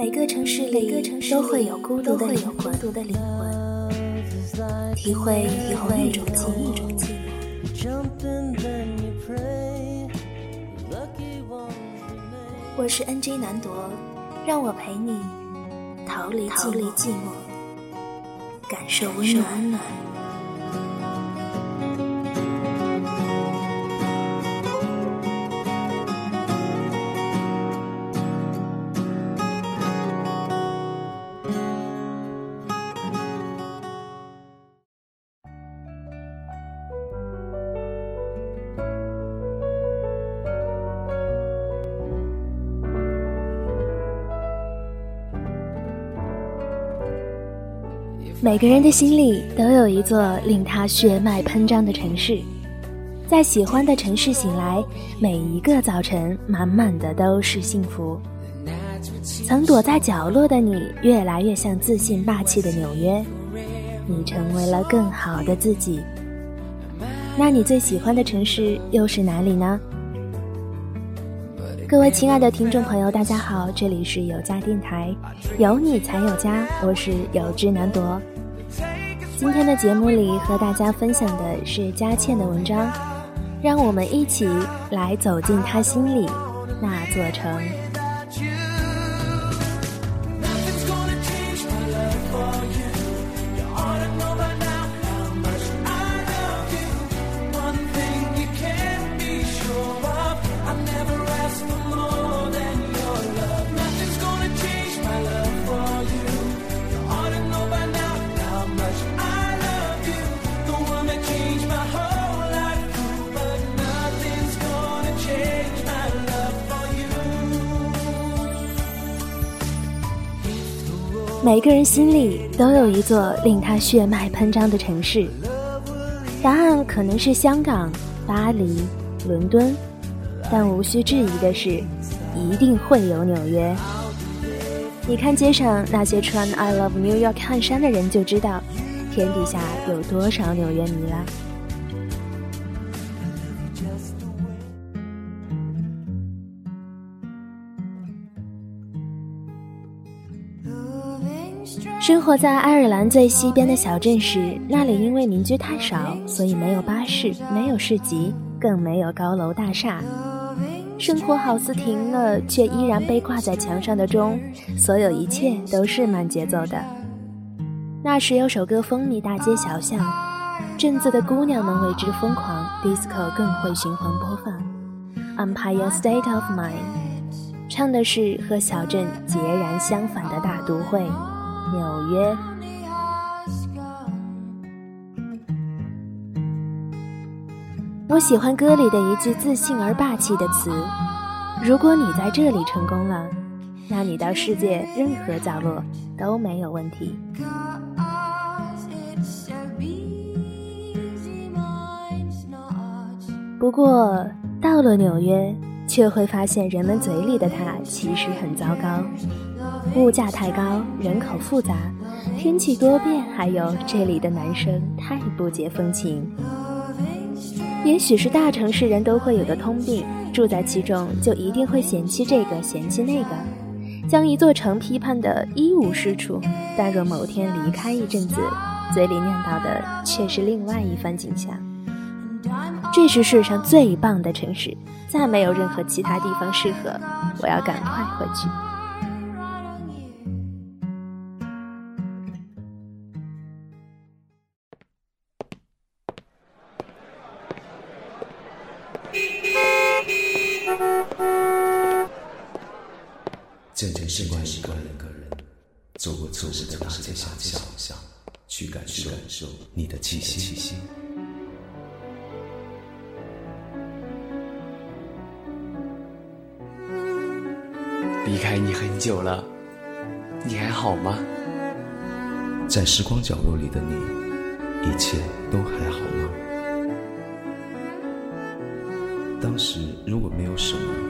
每个城市里都会有孤独的灵魂，体会体会一种寂寞。我是 NJ 南铎，让我陪你逃离寂寞，感受温暖。每个人的心里都有一座令他血脉喷张的城市，在喜欢的城市醒来，每一个早晨满满的都是幸福。曾躲在角落的你，越来越像自信霸气的纽约，你成为了更好的自己。那你最喜欢的城市又是哪里呢？各位亲爱的听众朋友，大家好，这里是有家电台，有你才有家，我是有志难夺。今天的节目里和大家分享的是佳倩的文章，让我们一起来走进她心里那座城。每个人心里都有一座令他血脉喷张的城市，答案可能是香港、巴黎、伦敦，但无需质疑的是，一定会有纽约。你看街上那些穿 “I love New York” 汗衫的人，就知道天底下有多少纽约迷了。生活在爱尔兰最西边的小镇时，那里因为民居太少，所以没有巴士，没有市集，更没有高楼大厦。生活好似停了，却依然被挂在墙上的钟。所有一切都是慢节奏的。那时有首歌风靡大街小巷，镇子的姑娘们为之疯狂，disco 更会循环播放。Empire State of Mind，唱的是和小镇截然相反的大都会。纽约。我喜欢歌里的一句自信而霸气的词：“如果你在这里成功了，那你到世界任何角落都没有问题。”不过到了纽约，却会发现人们嘴里的他其实很糟糕。物价太高，人口复杂，天气多变，还有这里的男生太不解风情。也许是大城市人都会有的通病，住在其中就一定会嫌弃这个嫌弃那个，将一座城批判的一无是处。但若某天离开一阵子，嘴里念叨的却是另外一番景象。这是世上最棒的城市，再没有任何其他地方适合。我要赶快回去。渐渐习惯一个人，走过错过的大街小巷，去感受你的气息。离开你很久了，你还好吗？在时光角落里的你，一切都还好吗？当时如果没有什么，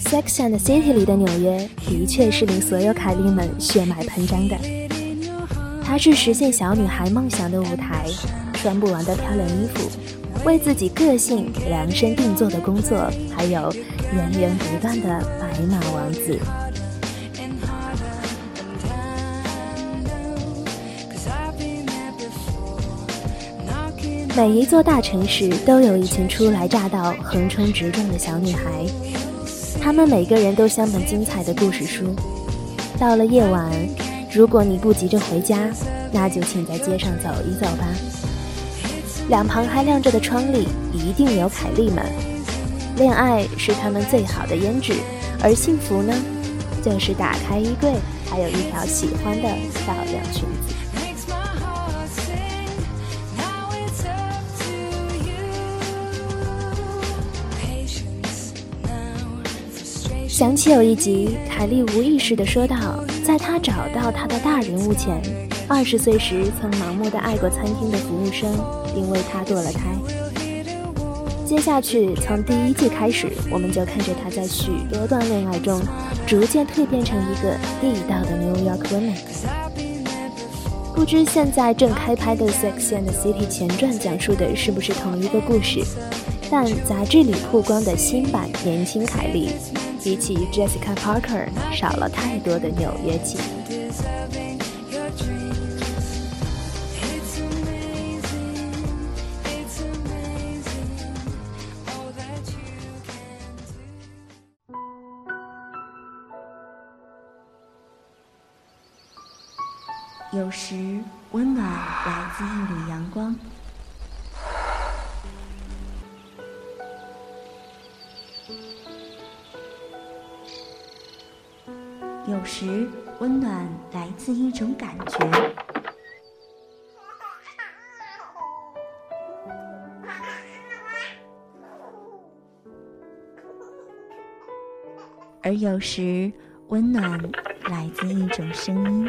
Sex and City》里的纽约的确是令所有凯莉们血脉喷张的。它是实现小女孩梦想的舞台，穿不完的漂亮衣服，为自己个性量身定做的工作，还有源源不断的白马王子。每一座大城市都有一群初来乍到、横冲直撞的小女孩。他们每个人都像本精彩的故事书。到了夜晚，如果你不急着回家，那就请在街上走一走吧。两旁还亮着的窗里，一定有凯莉们。恋爱是他们最好的胭脂，而幸福呢，就是打开衣柜，还有一条喜欢的漂亮裙子。想起有一集，凯莉无意识地说道：“在她找到她的大人物前，二十岁时曾盲目的爱过餐厅的服务生，并为她堕了胎。接下去，从第一季开始，我们就看着她在许多段恋爱中，逐渐蜕变成一个地道的 New York woman。不知现在正开拍的《Sex and the City》前传讲述的是不是同一个故事？但杂志里曝光的新版年轻凯莉。”比起 Jessica Parker，少了太多的纽约气。有时温暖来自一缕阳光。暖来自一种感觉；而有时，温暖来自一种声音。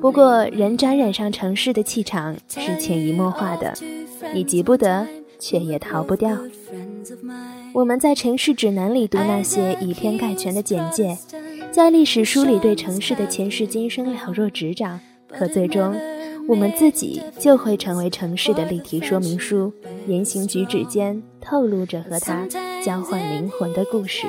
不过，人沾染上城市的气场是潜移默化的，你急不得，却也逃不掉。我们在城市指南里读那些以偏概全的简介，在历史书里对城市的前世今生了若指掌，可最终，我们自己就会成为城市的立体说明书，言行举止间透露着和它交换灵魂的故事。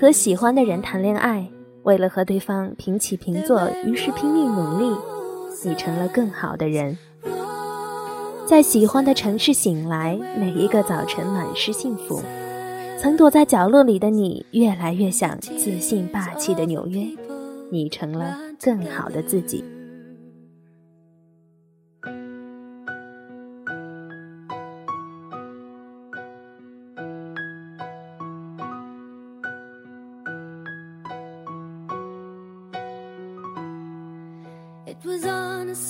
和喜欢的人谈恋爱，为了和对方平起平坐，于是拼命努力。你成了更好的人，在喜欢的城市醒来，每一个早晨满是幸福。曾躲在角落里的你，越来越像自信霸气的纽约。你成了更好的自己。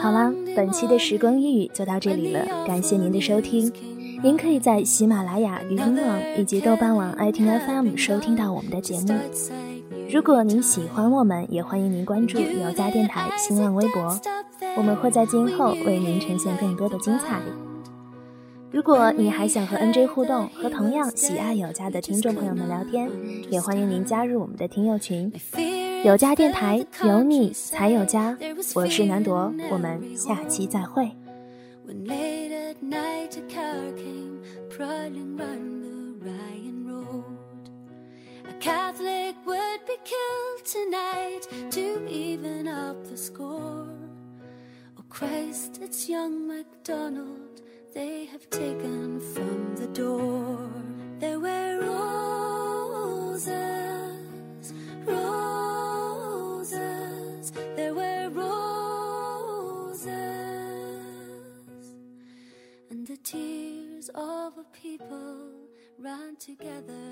好啦，本期的时光一语就到这里了，感谢您的收听。您可以在喜马拉雅、语音网以及豆瓣网、爱听 FM 收听到我们的节目。如果您喜欢我们，也欢迎您关注有家电台新浪微博，我们会在今后为您呈现更多的精彩。如果你还想和 NJ 互动，和同样喜爱有家的听众朋友们聊天，也欢迎您加入我们的听友群。有家电台，有你才有家。我是南朵，我们下期再会。When late at night a car came prowling round the Ryan Road. A Catholic would be killed tonight to even up the score. Oh Christ, it's young MacDonald they have taken together